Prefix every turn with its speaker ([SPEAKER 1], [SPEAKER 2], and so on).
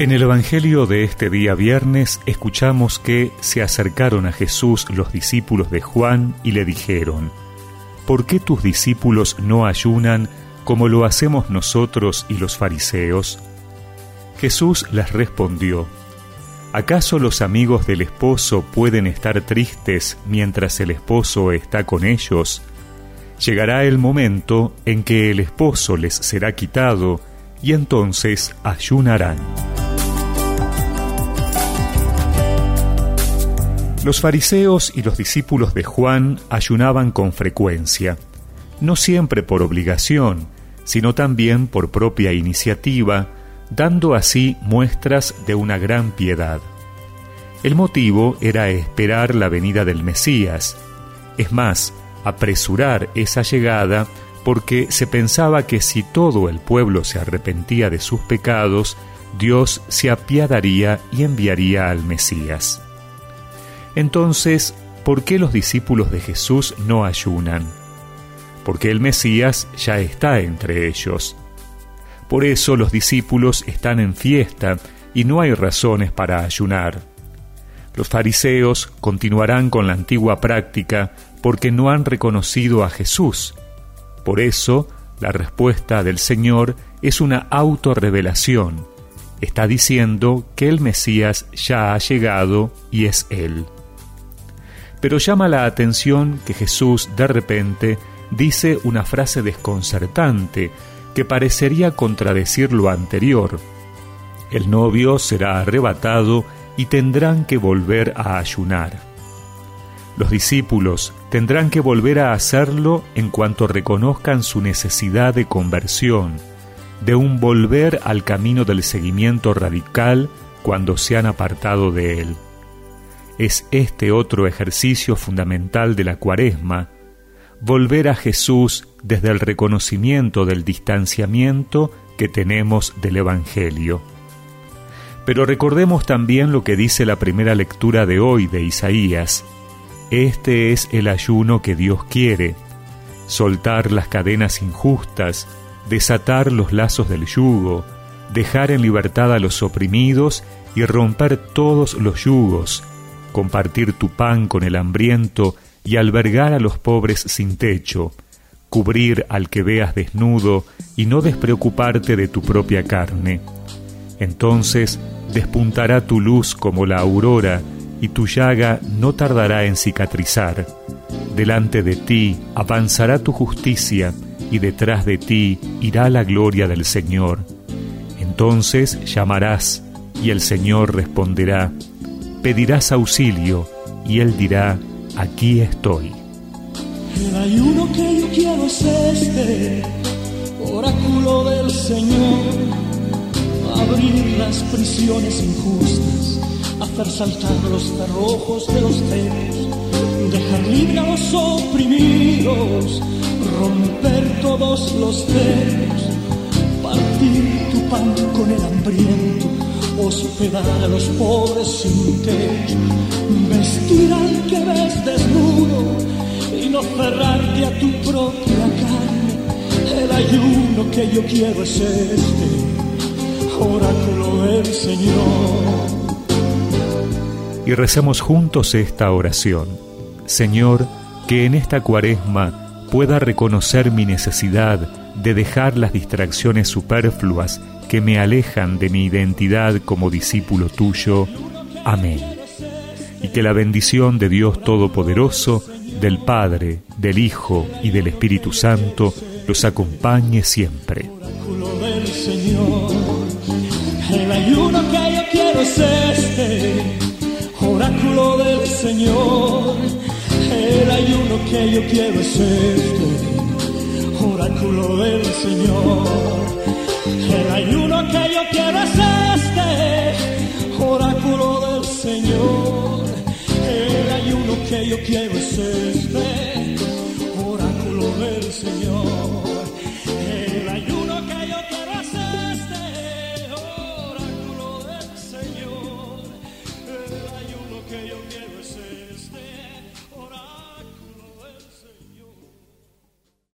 [SPEAKER 1] En el Evangelio de este día viernes escuchamos que se acercaron a Jesús los discípulos de Juan y le dijeron, ¿Por qué tus discípulos no ayunan como lo hacemos nosotros y los fariseos? Jesús les respondió, ¿acaso los amigos del esposo pueden estar tristes mientras el esposo está con ellos? Llegará el momento en que el esposo les será quitado y entonces ayunarán. Los fariseos y los discípulos de Juan ayunaban con frecuencia, no siempre por obligación, sino también por propia iniciativa, dando así muestras de una gran piedad. El motivo era esperar la venida del Mesías, es más, apresurar esa llegada porque se pensaba que si todo el pueblo se arrepentía de sus pecados, Dios se apiadaría y enviaría al Mesías. Entonces, ¿por qué los discípulos de Jesús no ayunan? Porque el Mesías ya está entre ellos. Por eso los discípulos están en fiesta y no hay razones para ayunar. Los fariseos continuarán con la antigua práctica porque no han reconocido a Jesús. Por eso, la respuesta del Señor es una autorrevelación. Está diciendo que el Mesías ya ha llegado y es Él. Pero llama la atención que Jesús de repente dice una frase desconcertante que parecería contradecir lo anterior. El novio será arrebatado y tendrán que volver a ayunar. Los discípulos tendrán que volver a hacerlo en cuanto reconozcan su necesidad de conversión, de un volver al camino del seguimiento radical cuando se han apartado de él es este otro ejercicio fundamental de la cuaresma, volver a Jesús desde el reconocimiento del distanciamiento que tenemos del Evangelio. Pero recordemos también lo que dice la primera lectura de hoy de Isaías. Este es el ayuno que Dios quiere, soltar las cadenas injustas, desatar los lazos del yugo, dejar en libertad a los oprimidos y romper todos los yugos, compartir tu pan con el hambriento y albergar a los pobres sin techo, cubrir al que veas desnudo y no despreocuparte de tu propia carne. Entonces despuntará tu luz como la aurora y tu llaga no tardará en cicatrizar. Delante de ti avanzará tu justicia y detrás de ti irá la gloria del Señor. Entonces llamarás y el Señor responderá pedirás auxilio y Él dirá, aquí estoy.
[SPEAKER 2] El ayuno que yo quiero es este, oráculo del Señor, abrir las prisiones injustas, hacer saltar los cerrojos de los celos, dejar libre a los oprimidos, romper todos los celos, partir tu pan con el hambriento hospedar a los pobres sin techo, vestir al que ves desnudo y no cerrarte a tu propia carne. El ayuno que yo quiero es este, oráculo del Señor.
[SPEAKER 1] Y recemos juntos esta oración. Señor, que en esta cuaresma pueda reconocer mi necesidad de dejar las distracciones superfluas que me alejan de mi identidad como discípulo tuyo. Amén. Y que la bendición de Dios Todopoderoso, del Padre, del Hijo y del Espíritu Santo los acompañe siempre.
[SPEAKER 2] El ayuno que yo quiero es este, oráculo del Señor. El ayuno que yo quiero es este, oráculo del Señor. El ayuno camino que yo quiero es este, oráculo del Señor. El ayuno que yo quiero es este, oráculo del Señor. El ayuno que yo quiero es este, oráculo del Señor. El ayuno que yo quiero.